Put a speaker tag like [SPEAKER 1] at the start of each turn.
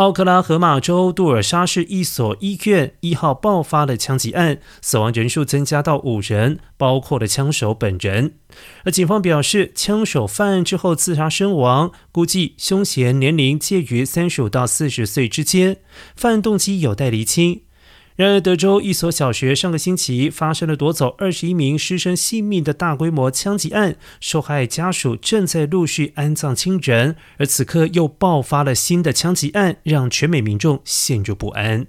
[SPEAKER 1] 奥克拉荷马州杜尔沙市一所医院一号爆发了枪击案，死亡人数增加到五人，包括了枪手本人。而警方表示，枪手犯案之后自杀身亡，估计凶嫌年龄介于三十五到四十岁之间，犯案动机有待厘清。然而，德州一所小学上个星期发生了夺走二十一名师生性命的大规模枪击案，受害家属正在陆续安葬亲人，而此刻又爆发了新的枪击案，让全美民众陷入不安。